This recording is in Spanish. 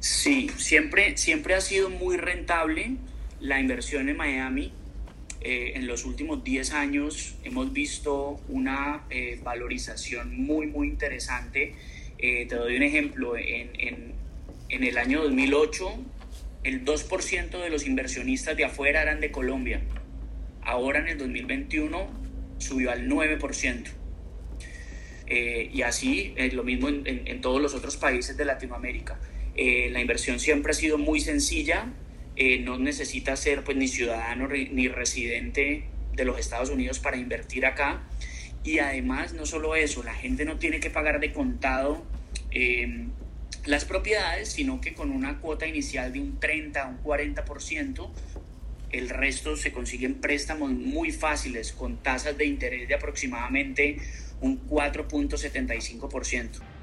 Sí, siempre, siempre ha sido muy rentable la inversión en Miami. Eh, en los últimos 10 años hemos visto una eh, valorización muy, muy interesante. Eh, te doy un ejemplo. En, en, en el año 2008, el 2% de los inversionistas de afuera eran de Colombia. Ahora en el 2021 subió al 9%. Y así es lo mismo en, en, todos los otros países de Latinoamérica. Eh, la inversión siempre ha sido muy sencilla, eh, no necesita ser pues ni ciudadano ni residente de los Estados Unidos para invertir acá. Y además, no solo eso, la gente no tiene que pagar de contado eh, las propiedades, sino que con una cuota inicial de un 30 un 40%, el resto se consiguen préstamos muy fáciles con tasas de interés de aproximadamente un 4.75%.